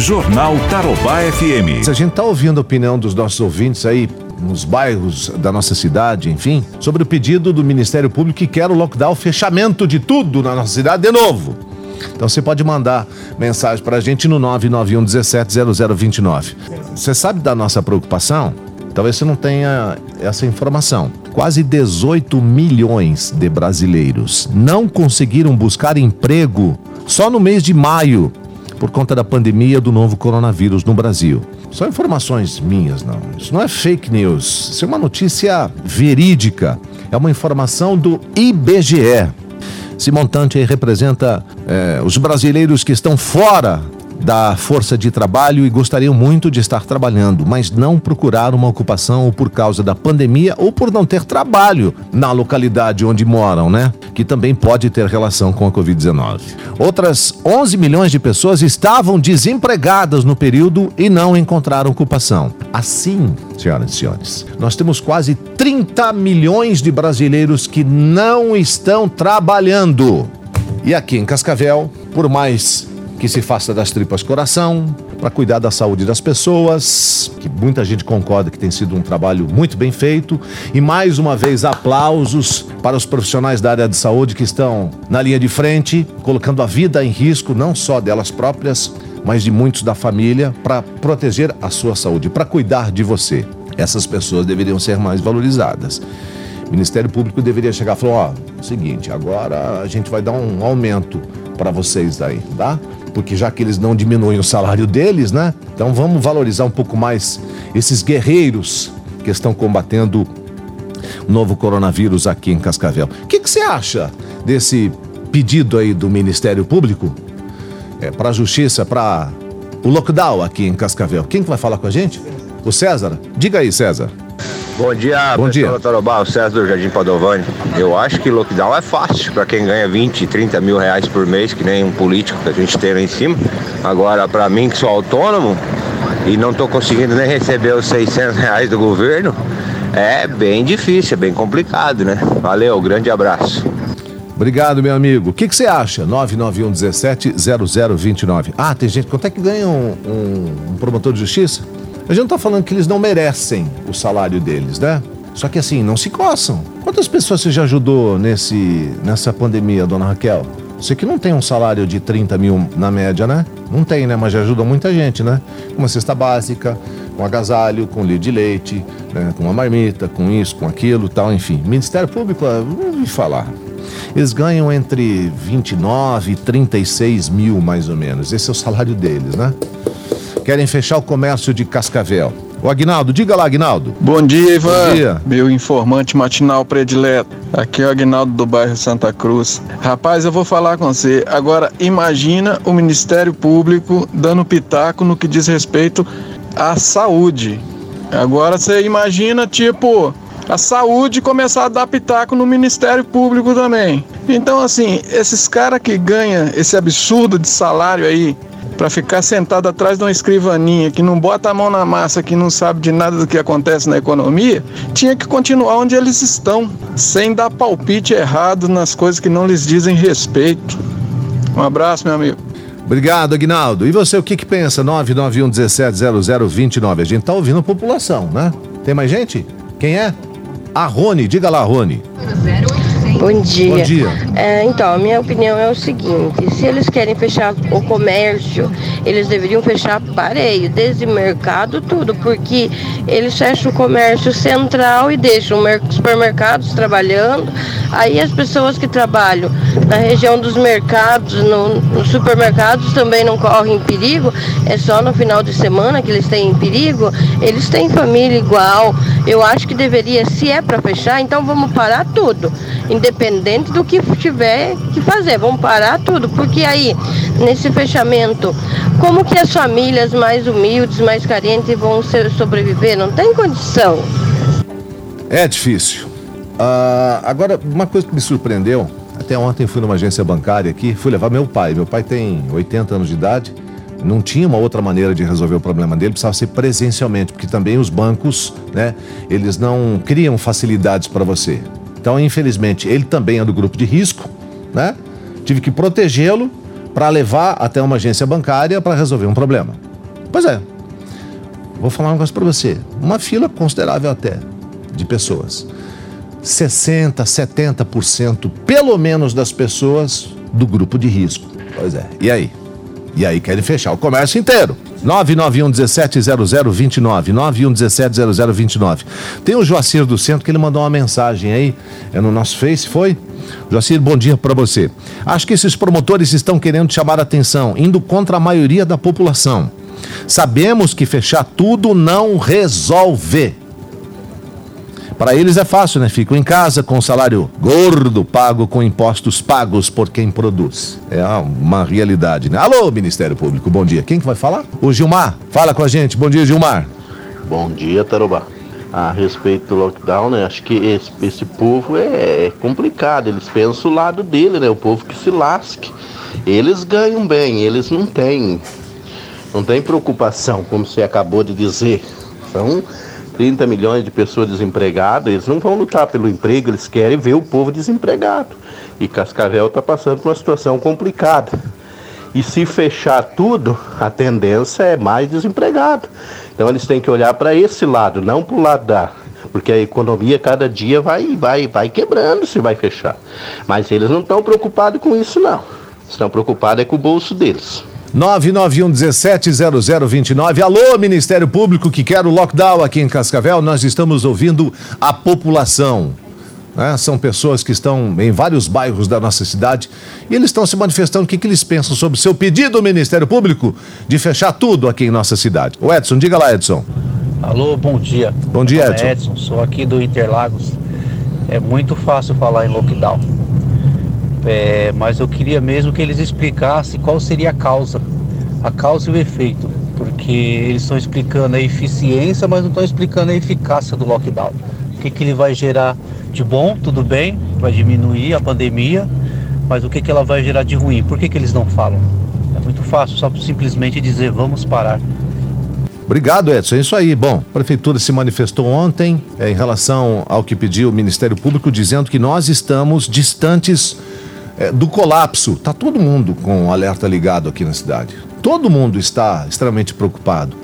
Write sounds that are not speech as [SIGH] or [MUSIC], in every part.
Jornal Tarobá FM. Se a gente tá ouvindo a opinião dos nossos ouvintes aí nos bairros da nossa cidade, enfim, sobre o pedido do Ministério Público que quer o lockdown, fechamento de tudo na nossa cidade de novo. Então você pode mandar mensagem para a gente no 991 17 0029. Você sabe da nossa preocupação? Talvez você não tenha essa informação. Quase 18 milhões de brasileiros não conseguiram buscar emprego só no mês de maio por conta da pandemia do novo coronavírus no Brasil. São informações minhas, não. Isso não é fake news. Isso é uma notícia verídica. É uma informação do IBGE. Esse montante representa é, os brasileiros que estão fora da força de trabalho e gostariam muito de estar trabalhando, mas não procuraram uma ocupação ou por causa da pandemia ou por não ter trabalho na localidade onde moram, né? Que também pode ter relação com a Covid-19. Outras 11 milhões de pessoas estavam desempregadas no período e não encontraram ocupação. Assim, senhoras e senhores, nós temos quase 30 milhões de brasileiros que não estão trabalhando. E aqui em Cascavel, por mais que se faça das tripas coração, para cuidar da saúde das pessoas, que muita gente concorda que tem sido um trabalho muito bem feito. E mais uma vez, aplausos para os profissionais da área de saúde que estão na linha de frente, colocando a vida em risco, não só delas próprias, mas de muitos da família, para proteger a sua saúde, para cuidar de você. Essas pessoas deveriam ser mais valorizadas. O Ministério Público deveria chegar e falar: ó, oh, seguinte, agora a gente vai dar um aumento para vocês aí, tá? Porque já que eles não diminuem o salário deles, né? Então vamos valorizar um pouco mais esses guerreiros que estão combatendo o novo coronavírus aqui em Cascavel. O que, que você acha desse pedido aí do Ministério Público é, para a Justiça, para o lockdown aqui em Cascavel? Quem que vai falar com a gente? O César? Diga aí, César. Bom dia, Bom dia. Tarobá, o César do Jardim Padovani. Eu acho que lockdown é fácil para quem ganha 20, 30 mil reais por mês, que nem um político que a gente tem lá em cima. Agora, para mim que sou autônomo e não estou conseguindo nem receber os 600 reais do governo, é bem difícil, é bem complicado, né? Valeu, grande abraço. Obrigado, meu amigo. O que, que você acha? 991 17 0029. Ah, tem gente. Quanto é que ganha um, um, um promotor de justiça? A gente não está falando que eles não merecem o salário deles, né? Só que assim, não se coçam. Quantas pessoas você já ajudou nesse, nessa pandemia, dona Raquel? Você que não tem um salário de 30 mil na média, né? Não tem, né? Mas já ajuda muita gente, né? Uma cesta básica, com agasalho, com litro de leite, né? com uma marmita, com isso, com aquilo tal, enfim. Ministério Público, não ouvi falar. Eles ganham entre 29 e 36 mil, mais ou menos. Esse é o salário deles, né? Querem fechar o comércio de Cascavel. O Agnaldo, diga lá, Agnaldo. Bom dia, Ivan. Bom dia. Meu informante matinal predileto. Aqui é o Agnaldo do bairro Santa Cruz. Rapaz, eu vou falar com você. Agora, imagina o Ministério Público dando pitaco no que diz respeito à saúde. Agora você imagina, tipo, a saúde começar a dar pitaco no Ministério Público também. Então, assim, esses caras que ganham esse absurdo de salário aí, para ficar sentado atrás de uma escrivaninha que não bota a mão na massa, que não sabe de nada do que acontece na economia, tinha que continuar onde eles estão, sem dar palpite errado nas coisas que não lhes dizem respeito. Um abraço, meu amigo. Obrigado, Aguinaldo. E você, o que, que pensa? 991 17 0029. A gente tá ouvindo a população, né? Tem mais gente? Quem é? A Rony. Diga lá, Rony. Bom dia. Bom dia. É, então, a minha opinião é o seguinte: se eles querem fechar o comércio, eles deveriam fechar pareio, desde mercado, tudo, porque eles fecham o comércio central e deixam os supermercados trabalhando. Aí as pessoas que trabalham na região dos mercados, no, nos supermercados, também não correm perigo. É só no final de semana que eles têm perigo. Eles têm família igual. Eu acho que deveria, se é para fechar, então vamos parar tudo independente do que tiver que fazer. Vamos parar tudo, porque aí, nesse fechamento, como que as famílias mais humildes, mais carentes vão sobreviver? Não tem condição. É difícil. Uh, agora, uma coisa que me surpreendeu, até ontem fui numa agência bancária aqui, fui levar meu pai. Meu pai tem 80 anos de idade, não tinha uma outra maneira de resolver o problema dele, precisava ser presencialmente, porque também os bancos, né, eles não criam facilidades para você. Então, infelizmente, ele também é do grupo de risco, né? Tive que protegê-lo para levar até uma agência bancária para resolver um problema. Pois é. Vou falar um negócio para você. Uma fila considerável até de pessoas. 60, 70% pelo menos das pessoas do grupo de risco. Pois é. E aí? E aí querem fechar o comércio inteiro. 991 17 0029. 91 17 0029. Tem o Joacir do Centro que ele mandou uma mensagem aí. É no nosso Face, foi? Joacir, bom dia para você. Acho que esses promotores estão querendo chamar a atenção, indo contra a maioria da população. Sabemos que fechar tudo não resolve. Para eles é fácil, né? Ficam em casa com salário gordo, pago com impostos pagos por quem produz. É uma realidade, né? Alô, Ministério Público, bom dia. Quem que vai falar? O Gilmar. Fala com a gente. Bom dia, Gilmar. Bom dia, Tarobá. A respeito do lockdown, né? Acho que esse, esse povo é, é complicado. Eles pensam o lado dele, né? O povo que se lasque. Eles ganham bem, eles não têm. Não tem preocupação, como você acabou de dizer. São 30 milhões de pessoas desempregadas, eles não vão lutar pelo emprego, eles querem ver o povo desempregado. E Cascavel está passando por uma situação complicada. E se fechar tudo, a tendência é mais desempregado. Então eles têm que olhar para esse lado, não para o lado da. Porque a economia cada dia vai, vai, vai quebrando se vai fechar. Mas eles não estão preocupados com isso, não. Estão preocupados é com o bolso deles. 991 17 0029. Alô, Ministério Público que quer o lockdown aqui em Cascavel. Nós estamos ouvindo a população. Né? São pessoas que estão em vários bairros da nossa cidade e eles estão se manifestando o que, que eles pensam sobre o seu pedido Ministério Público de fechar tudo aqui em nossa cidade. O Edson, diga lá, Edson. Alô, bom dia. Bom dia, Edson. É Edson, sou aqui do Interlagos. É muito fácil falar em lockdown é, mas eu queria mesmo que eles explicassem qual seria a causa, a causa e o efeito, porque eles estão explicando a eficiência, mas não estão explicando a eficácia do lockdown. O que, que ele vai gerar de bom, tudo bem, vai diminuir a pandemia, mas o que, que ela vai gerar de ruim? Por que, que eles não falam? É muito fácil, só simplesmente dizer vamos parar. Obrigado, Edson. É isso aí. Bom, a Prefeitura se manifestou ontem é, em relação ao que pediu o Ministério Público, dizendo que nós estamos distantes é, do colapso. Está todo mundo com o alerta ligado aqui na cidade. Todo mundo está extremamente preocupado.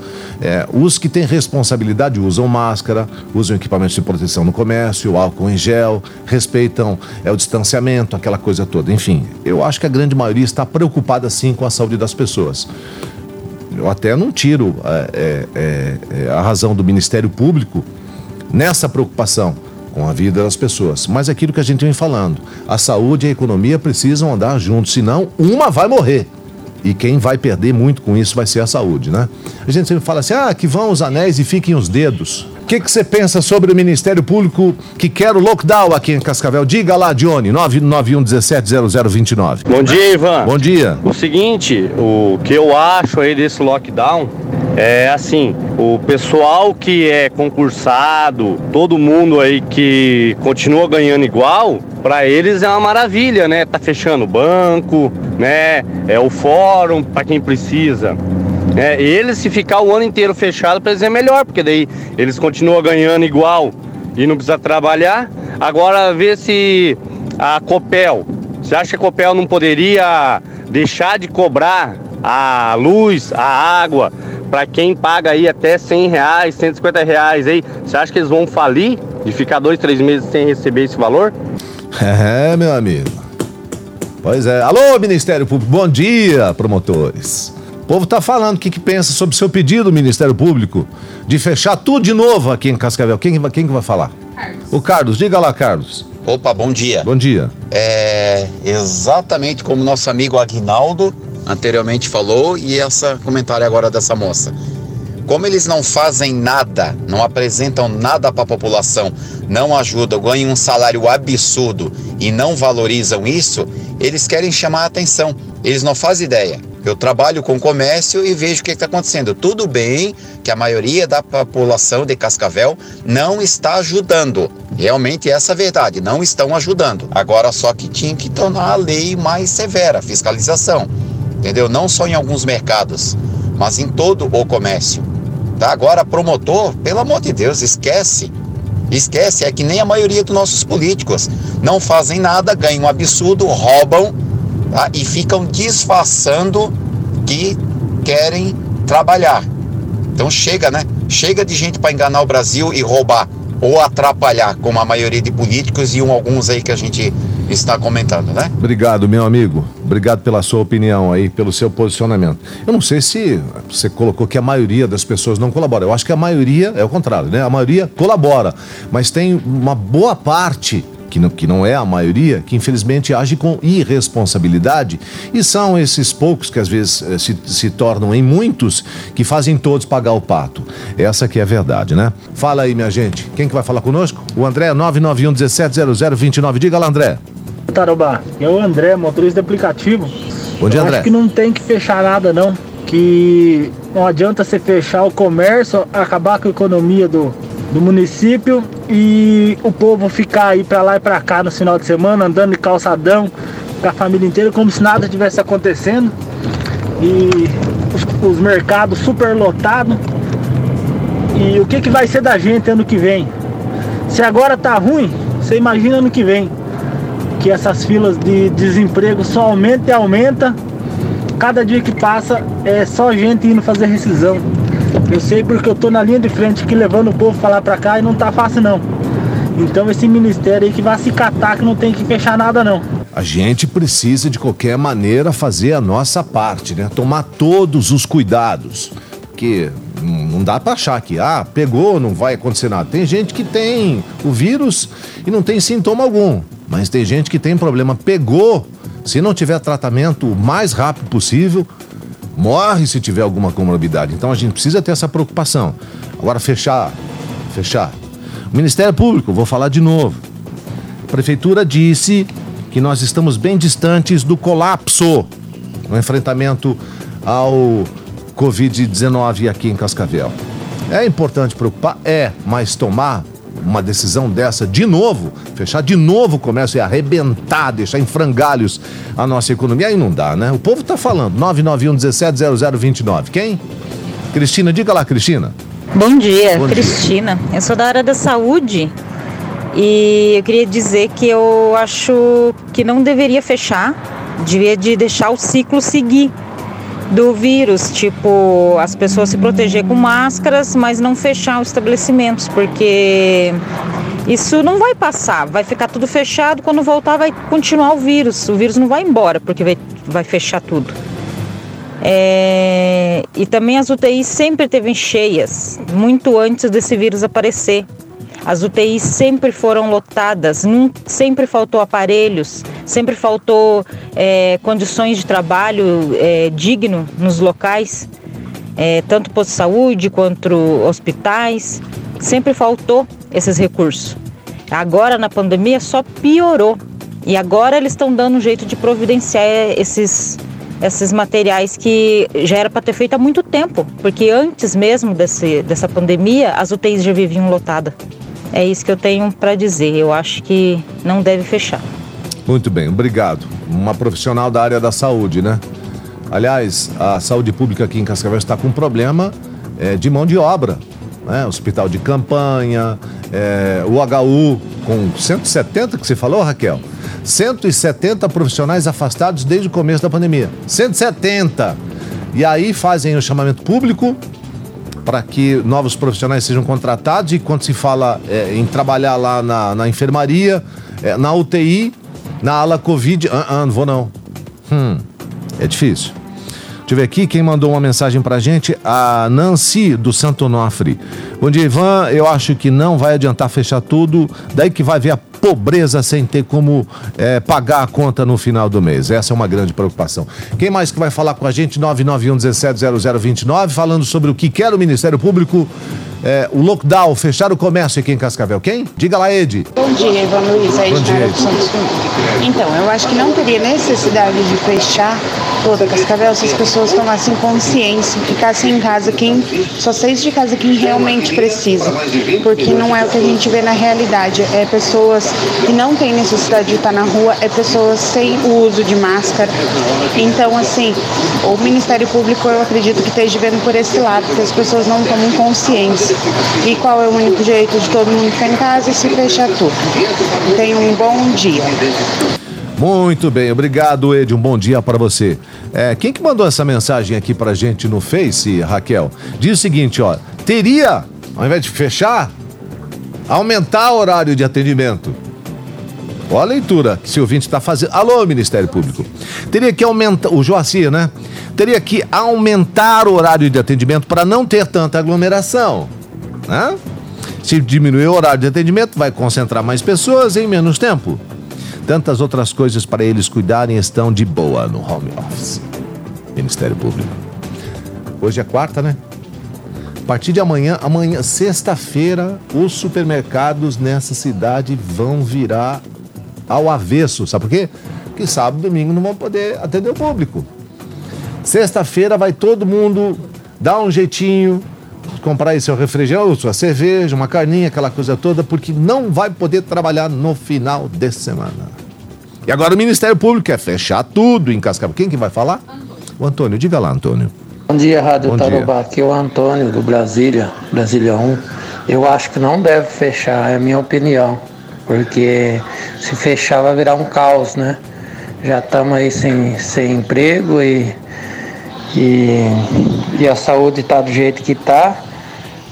É, os que têm responsabilidade usam máscara, usam equipamentos de proteção no comércio, álcool em gel, respeitam é, o distanciamento, aquela coisa toda. Enfim, eu acho que a grande maioria está preocupada sim com a saúde das pessoas. Eu até não tiro é, é, é a razão do Ministério Público nessa preocupação com a vida das pessoas. Mas é aquilo que a gente vem falando, a saúde e a economia precisam andar juntos, senão uma vai morrer. E quem vai perder muito com isso vai ser a saúde, né? A gente sempre fala assim: ah, que vão os anéis e fiquem os dedos. O que, que você pensa sobre o Ministério Público que quer o lockdown aqui em Cascavel? Diga lá, Johnny, 991 170029. Bom dia, Ivan. Bom dia. O seguinte, o que eu acho aí desse lockdown é assim, o pessoal que é concursado, todo mundo aí que continua ganhando igual, para eles é uma maravilha, né? Tá fechando o banco, né? É o fórum para quem precisa. É, eles, se ficar o ano inteiro fechado, para eles é melhor, porque daí eles continuam ganhando igual e não precisa trabalhar. Agora, vê se a Copel, você acha que a Copel não poderia deixar de cobrar a luz, a água, para quem paga aí até 100 reais, 150 reais aí? Você acha que eles vão falir de ficar dois, três meses sem receber esse valor? [LAUGHS] É, meu amigo. Pois é. Alô, Ministério Público, bom dia, promotores. O povo está falando o que, que pensa sobre o seu pedido, Ministério Público, de fechar tudo de novo aqui em Cascavel. Quem, quem que vai falar? Carlos. O Carlos, diga lá, Carlos. Opa, bom dia. Bom dia. É exatamente como nosso amigo Aguinaldo anteriormente falou e essa comentário agora dessa moça. Como eles não fazem nada, não apresentam nada para a população, não ajudam, ganham um salário absurdo e não valorizam isso, eles querem chamar a atenção. Eles não fazem ideia. Eu trabalho com comércio e vejo o que está acontecendo. Tudo bem que a maioria da população de Cascavel não está ajudando. Realmente essa é a verdade, não estão ajudando. Agora só que tinha que tornar a lei mais severa, fiscalização. Entendeu? Não só em alguns mercados, mas em todo o comércio. Tá? Agora promotor, pelo amor de Deus, esquece. Esquece, é que nem a maioria dos nossos políticos. Não fazem nada, ganham um absurdo, roubam tá? e ficam disfarçando que querem trabalhar. Então chega, né? Chega de gente para enganar o Brasil e roubar ou atrapalhar, como a maioria de políticos e um, alguns aí que a gente está comentando, né? Obrigado, meu amigo. Obrigado pela sua opinião aí, pelo seu posicionamento. Eu não sei se você colocou que a maioria das pessoas não colabora. Eu acho que a maioria é o contrário, né? A maioria colabora, mas tem uma boa parte que não, que não é a maioria, que infelizmente age com irresponsabilidade, e são esses poucos que às vezes eh, se, se tornam em muitos que fazem todos pagar o pato. Essa que é a verdade, né? Fala aí, minha gente. Quem que vai falar conosco? O André 991 170029. Diga lá, André. Tarobá, é o André, motorista de aplicativo. Bom dia, Eu André. Acho que não tem que fechar nada, não. Que não adianta você fechar o comércio, acabar com a economia do, do município e o povo ficar aí pra lá e pra cá no final de semana, andando de calçadão com a família inteira, como se nada tivesse acontecendo. E os, os mercados super lotados. E o que, que vai ser da gente ano que vem? Se agora tá ruim, você imagina ano que vem. Que essas filas de desemprego só aumenta e aumenta. Cada dia que passa é só gente indo fazer rescisão. Eu sei porque eu tô na linha de frente aqui levando o povo pra lá pra cá e não tá fácil não. Então esse ministério aí que vai se catar que não tem que fechar nada não. A gente precisa de qualquer maneira fazer a nossa parte, né? Tomar todos os cuidados. Porque não dá para achar que, ah, pegou, não vai acontecer nada. Tem gente que tem o vírus e não tem sintoma algum. Mas tem gente que tem problema, pegou, se não tiver tratamento o mais rápido possível, morre se tiver alguma comorbidade. Então a gente precisa ter essa preocupação. Agora, fechar, fechar. O Ministério Público, vou falar de novo. A Prefeitura disse que nós estamos bem distantes do colapso no enfrentamento ao Covid-19 aqui em Cascavel. É importante preocupar? É, mas tomar uma decisão dessa de novo, fechar de novo o comércio e arrebentar, deixar em frangalhos a nossa economia, aí não dá, né? O povo tá falando, 991 17 0029. Quem? Cristina, diga lá, Cristina. Bom dia, Bom dia. Cristina. Eu sou da área da saúde e eu queria dizer que eu acho que não deveria fechar, devia de deixar o ciclo seguir do vírus, tipo as pessoas se proteger com máscaras, mas não fechar os estabelecimentos, porque isso não vai passar, vai ficar tudo fechado, quando voltar vai continuar o vírus, o vírus não vai embora porque vai, vai fechar tudo. É, e também as UTIs sempre teve cheias, muito antes desse vírus aparecer. As UTIs sempre foram lotadas, sempre faltou aparelhos, sempre faltou é, condições de trabalho é, digno nos locais, é, tanto posto de saúde quanto hospitais. Sempre faltou esses recursos. Agora na pandemia só piorou. E agora eles estão dando um jeito de providenciar esses, esses materiais que já era para ter feito há muito tempo, porque antes mesmo desse, dessa pandemia as UTIs já viviam lotadas. É isso que eu tenho para dizer. Eu acho que não deve fechar. Muito bem, obrigado. Uma profissional da área da saúde, né? Aliás, a saúde pública aqui em Cascavel está com problema é, de mão de obra. Né? Hospital de campanha, é, o HU com 170 que você falou, Raquel? 170 profissionais afastados desde o começo da pandemia. 170! E aí fazem o chamamento público para que novos profissionais sejam contratados e quando se fala é, em trabalhar lá na, na enfermaria, é, na UTI, na ala Covid, ah, ah, não vou não. Hum, é difícil. Deixa eu ver aqui quem mandou uma mensagem pra gente, a Nancy do Santo Onofre. Bom dia, Ivan. Eu acho que não vai adiantar fechar tudo, daí que vai ver a pobreza sem ter como é, pagar a conta no final do mês. Essa é uma grande preocupação. Quem mais que vai falar com a gente? 991 17 0029, falando sobre o que quer o Ministério Público, é, o lockdown, fechar o comércio aqui em Cascavel. Quem? Diga lá, Ed. Bom dia, Ivan Luiz, aí Bom dia, Dumont. Então, eu acho que não teria necessidade de fechar toda Cascavel se as pessoas tomassem consciência, ficassem em casa quem só saísse de casa quem realmente precisa, porque não é o que a gente vê na realidade, é pessoas que não têm necessidade de estar na rua, é pessoas sem o uso de máscara. Então, assim, o Ministério Público eu acredito que esteja vendo por esse lado, que as pessoas não tomam consciência. E qual é o único jeito de todo mundo ficar em casa e se fechar tudo. Tenha um bom dia. Muito bem, obrigado, Ed. Um bom dia para você. É, quem que mandou essa mensagem aqui pra gente no Face, Raquel? Diz o seguinte, ó. Teria, ao invés de fechar, aumentar o horário de atendimento. Olha a leitura que esse ouvinte está fazendo. Alô, Ministério Público. Teria que aumentar, o Joacir, né? Teria que aumentar o horário de atendimento para não ter tanta aglomeração. Né? Se diminuir o horário de atendimento, vai concentrar mais pessoas em menos tempo. Tantas outras coisas para eles cuidarem estão de boa no home office. Ministério Público. Hoje é quarta, né? A partir de amanhã, amanhã, sexta-feira, os supermercados nessa cidade vão virar ao avesso. Sabe por quê? Porque sábado e domingo não vão poder atender o público. Sexta-feira vai todo mundo dar um jeitinho, comprar aí seu refrigerante, sua cerveja, uma carninha, aquela coisa toda, porque não vai poder trabalhar no final de semana. E agora o Ministério Público quer fechar tudo em Cascavel. Quem que vai falar? O Antônio. Diga lá, Antônio. Bom dia, Rádio Bom Tarobá. Aqui é o Antônio, do Brasília, Brasília 1. Eu acho que não deve fechar, é a minha opinião. Porque se fechar vai virar um caos, né? Já estamos aí sem, sem emprego e, e, e a saúde está do jeito que está.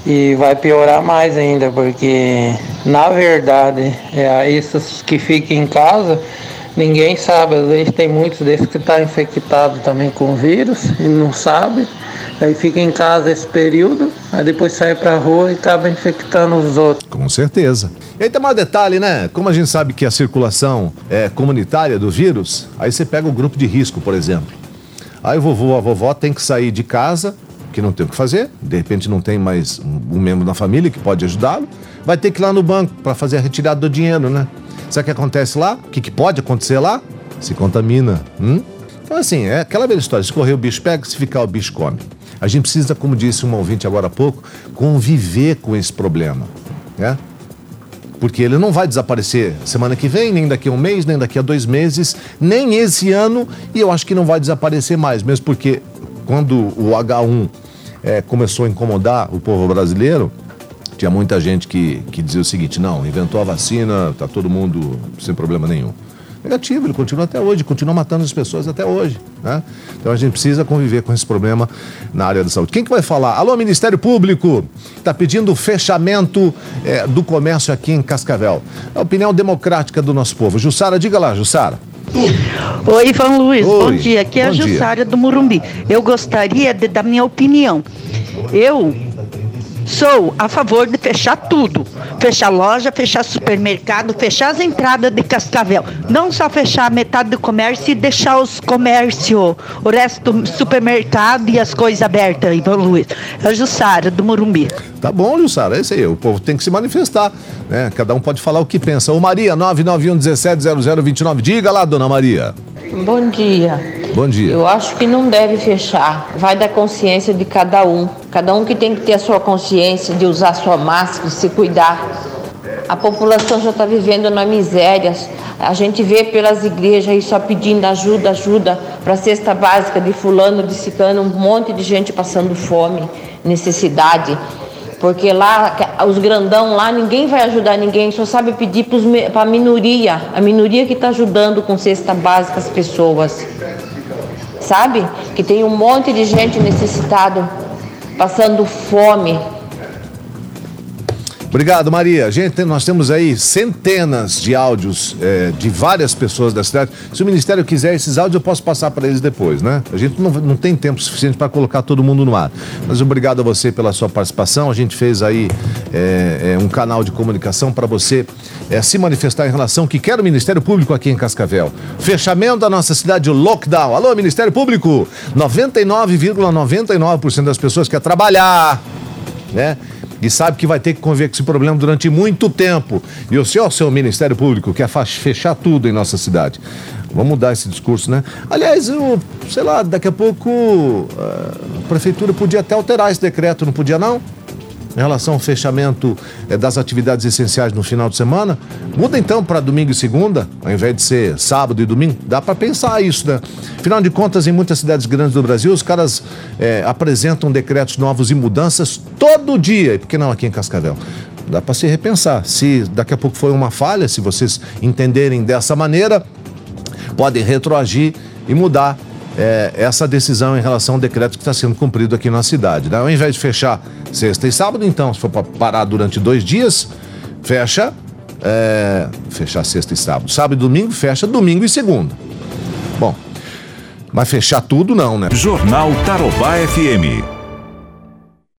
E vai piorar mais ainda, porque na verdade, é, esses que ficam em casa Ninguém sabe, às vezes tem muitos desses que estão tá infectados também com o vírus e não sabe. Aí fica em casa esse período, aí depois sai pra rua e acaba infectando os outros. Com certeza. E aí tem mais detalhe, né? Como a gente sabe que a circulação é comunitária do vírus, aí você pega o grupo de risco, por exemplo. Aí o vovô, a vovó tem que sair de casa, que não tem o que fazer, de repente não tem mais um membro da família que pode ajudá-lo, vai ter que ir lá no banco para fazer a retirada do dinheiro, né? Sabe o que acontece lá? O que, que pode acontecer lá? Se contamina. Hum? Então, assim, é aquela velha história: se correr o bicho pega, se ficar o bicho come. A gente precisa, como disse um ouvinte agora há pouco, conviver com esse problema. Né? Porque ele não vai desaparecer semana que vem, nem daqui a um mês, nem daqui a dois meses, nem esse ano, e eu acho que não vai desaparecer mais, mesmo porque quando o H1 é, começou a incomodar o povo brasileiro, tinha muita gente que, que dizia o seguinte: não, inventou a vacina, tá todo mundo sem problema nenhum. Negativo, ele continua até hoje, continua matando as pessoas até hoje. Né? Então a gente precisa conviver com esse problema na área da saúde. Quem que vai falar? Alô, Ministério Público, está pedindo o fechamento é, do comércio aqui em Cascavel. É a opinião democrática do nosso povo. Jussara, diga lá, Jussara. Oi, Ivan Luiz, Oi, bom dia. Aqui é a Jussara do Murumbi. Eu gostaria de dar minha opinião. Eu Sou a favor de fechar tudo. Fechar loja, fechar supermercado, fechar as entradas de Cascavel. Não só fechar metade do comércio e deixar os comércios, o resto do supermercado e as coisas abertas, Ivan Luiz. É Jussara, do Morumbi. Tá bom, Jussara, é isso aí. O povo tem que se manifestar. Né? Cada um pode falar o que pensa. Ô Maria, 991 17 0029. Diga lá, dona Maria. Bom dia. Bom dia. Eu acho que não deve fechar. Vai da consciência de cada um. Cada um que tem que ter a sua consciência de usar sua máscara, se cuidar. A população já está vivendo na miséria. A gente vê pelas igrejas aí só pedindo ajuda, ajuda para a cesta básica de fulano, de cicano, um monte de gente passando fome, necessidade. Porque lá, os grandão lá, ninguém vai ajudar ninguém, só sabe pedir para a minoria, a minoria que está ajudando com cesta básica as pessoas. Sabe? Que tem um monte de gente necessitada, passando fome, Obrigado, Maria. Gente, nós temos aí centenas de áudios é, de várias pessoas da cidade. Se o Ministério quiser esses áudios, eu posso passar para eles depois, né? A gente não, não tem tempo suficiente para colocar todo mundo no ar. Mas obrigado a você pela sua participação. A gente fez aí é, é, um canal de comunicação para você é, se manifestar em relação que quer o Ministério Público aqui em Cascavel. Fechamento da nossa cidade, lockdown. Alô, Ministério Público! 99,99% ,99 das pessoas quer trabalhar, né? E sabe que vai ter que conviver com esse problema durante muito tempo. E o senhor, seu Ministério Público, quer fechar tudo em nossa cidade. Vamos mudar esse discurso, né? Aliás, eu, sei lá, daqui a pouco a prefeitura podia até alterar esse decreto, não podia não? Em relação ao fechamento é, das atividades essenciais no final de semana. Muda então para domingo e segunda, ao invés de ser sábado e domingo. Dá para pensar isso, né? Afinal de contas, em muitas cidades grandes do Brasil, os caras é, apresentam decretos novos e mudanças todo dia. E por que não aqui em Cascavel? Dá para se repensar. Se daqui a pouco foi uma falha, se vocês entenderem dessa maneira, podem retroagir e mudar é, essa decisão em relação ao decreto que está sendo cumprido aqui na cidade. Né? Ao invés de fechar sexta e sábado, então, se for para parar durante dois dias, fecha. É, fechar sexta e sábado. Sábado e domingo, fecha domingo e segunda. Bom, mas fechar tudo não, né? Jornal Tarobá FM.